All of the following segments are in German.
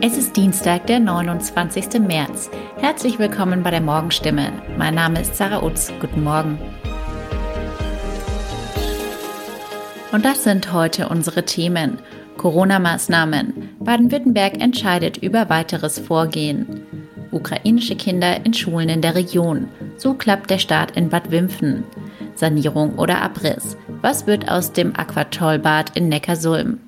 Es ist Dienstag, der 29. März. Herzlich willkommen bei der Morgenstimme. Mein Name ist Sarah Utz. Guten Morgen. Und das sind heute unsere Themen. Corona-Maßnahmen. Baden-Württemberg entscheidet über weiteres Vorgehen. Ukrainische Kinder in Schulen in der Region. So klappt der Start in Bad Wimpfen. Sanierung oder Abriss. Was wird aus dem Aquatollbad in Neckarsulm?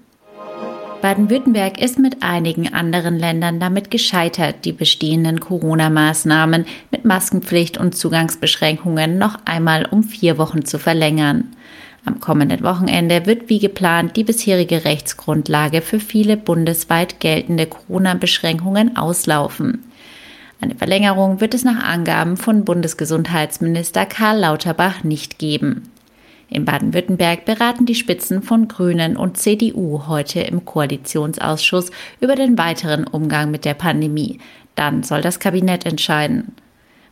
Baden-Württemberg ist mit einigen anderen Ländern damit gescheitert, die bestehenden Corona-Maßnahmen mit Maskenpflicht und Zugangsbeschränkungen noch einmal um vier Wochen zu verlängern. Am kommenden Wochenende wird wie geplant die bisherige Rechtsgrundlage für viele bundesweit geltende Corona-Beschränkungen auslaufen. Eine Verlängerung wird es nach Angaben von Bundesgesundheitsminister Karl Lauterbach nicht geben. In Baden-Württemberg beraten die Spitzen von Grünen und CDU heute im Koalitionsausschuss über den weiteren Umgang mit der Pandemie. Dann soll das Kabinett entscheiden.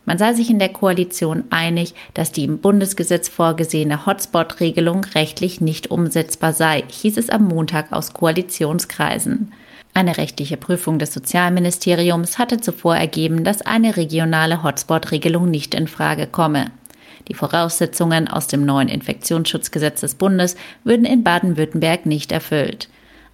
Man sei sich in der Koalition einig, dass die im Bundesgesetz vorgesehene Hotspot-Regelung rechtlich nicht umsetzbar sei, hieß es am Montag aus Koalitionskreisen. Eine rechtliche Prüfung des Sozialministeriums hatte zuvor ergeben, dass eine regionale Hotspot-Regelung nicht in Frage komme. Die Voraussetzungen aus dem neuen Infektionsschutzgesetz des Bundes würden in Baden-Württemberg nicht erfüllt.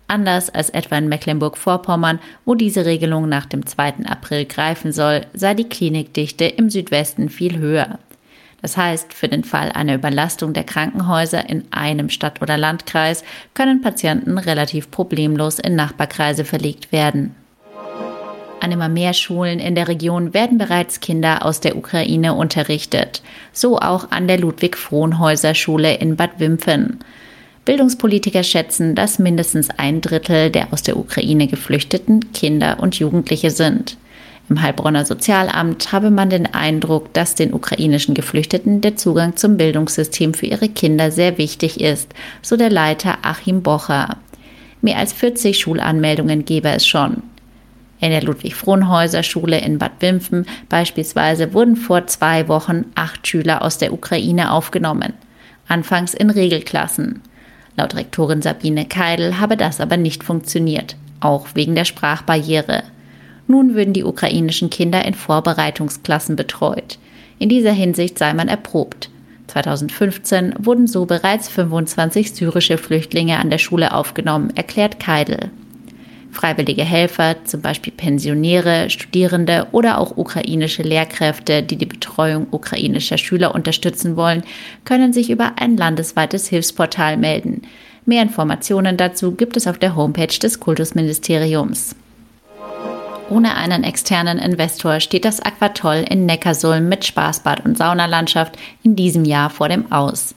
Anders als etwa in Mecklenburg-Vorpommern, wo diese Regelung nach dem 2. April greifen soll, sei die Klinikdichte im Südwesten viel höher. Das heißt, für den Fall einer Überlastung der Krankenhäuser in einem Stadt- oder Landkreis können Patienten relativ problemlos in Nachbarkreise verlegt werden. An immer mehr Schulen in der Region werden bereits Kinder aus der Ukraine unterrichtet. So auch an der Ludwig-Frohnhäuser-Schule in Bad Wimpfen. Bildungspolitiker schätzen, dass mindestens ein Drittel der aus der Ukraine geflüchteten Kinder und Jugendliche sind. Im Heilbronner Sozialamt habe man den Eindruck, dass den ukrainischen Geflüchteten der Zugang zum Bildungssystem für ihre Kinder sehr wichtig ist, so der Leiter Achim Bocher. Mehr als 40 Schulanmeldungen gebe es schon. In der Ludwig-Frohnhäuser-Schule in Bad Wimpfen beispielsweise wurden vor zwei Wochen acht Schüler aus der Ukraine aufgenommen. Anfangs in Regelklassen. Laut Rektorin Sabine Keidel habe das aber nicht funktioniert, auch wegen der Sprachbarriere. Nun würden die ukrainischen Kinder in Vorbereitungsklassen betreut. In dieser Hinsicht sei man erprobt. 2015 wurden so bereits 25 syrische Flüchtlinge an der Schule aufgenommen, erklärt Keidel. Freiwillige Helfer, zum Beispiel Pensionäre, Studierende oder auch ukrainische Lehrkräfte, die die Betreuung ukrainischer Schüler unterstützen wollen, können sich über ein landesweites Hilfsportal melden. Mehr Informationen dazu gibt es auf der Homepage des Kultusministeriums. Ohne einen externen Investor steht das Aquatoll in Neckarsulm mit Spaßbad und Saunalandschaft in diesem Jahr vor dem Aus.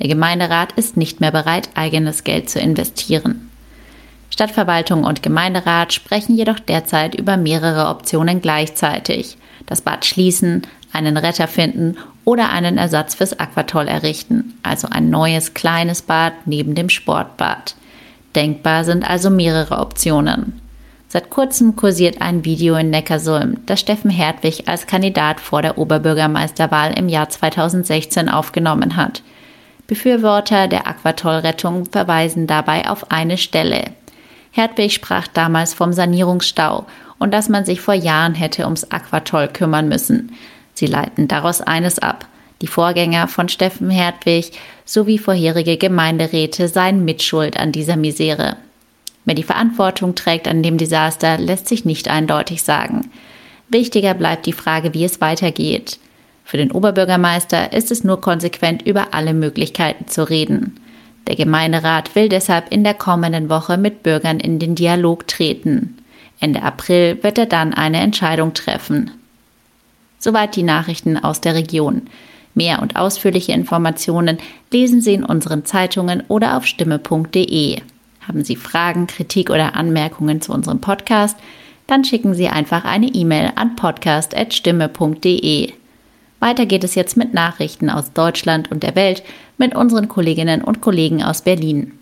Der Gemeinderat ist nicht mehr bereit, eigenes Geld zu investieren. Stadtverwaltung und Gemeinderat sprechen jedoch derzeit über mehrere Optionen gleichzeitig. Das Bad schließen, einen Retter finden oder einen Ersatz fürs Aquatoll errichten, also ein neues kleines Bad neben dem Sportbad. Denkbar sind also mehrere Optionen. Seit kurzem kursiert ein Video in Neckarsulm, das Steffen Hertwig als Kandidat vor der Oberbürgermeisterwahl im Jahr 2016 aufgenommen hat. Befürworter der Aquatollrettung verweisen dabei auf eine Stelle. Hertwig sprach damals vom Sanierungsstau und dass man sich vor Jahren hätte ums Aquatoll kümmern müssen. Sie leiten daraus eines ab. Die Vorgänger von Steffen Hertwig sowie vorherige Gemeinderäte seien mitschuld an dieser Misere. Wer die Verantwortung trägt an dem Desaster, lässt sich nicht eindeutig sagen. Wichtiger bleibt die Frage, wie es weitergeht. Für den Oberbürgermeister ist es nur konsequent, über alle Möglichkeiten zu reden. Der Gemeinderat will deshalb in der kommenden Woche mit Bürgern in den Dialog treten. Ende April wird er dann eine Entscheidung treffen. Soweit die Nachrichten aus der Region. Mehr und ausführliche Informationen lesen Sie in unseren Zeitungen oder auf stimme.de. Haben Sie Fragen, Kritik oder Anmerkungen zu unserem Podcast? Dann schicken Sie einfach eine E-Mail an podcast.stimme.de. Weiter geht es jetzt mit Nachrichten aus Deutschland und der Welt mit unseren Kolleginnen und Kollegen aus Berlin.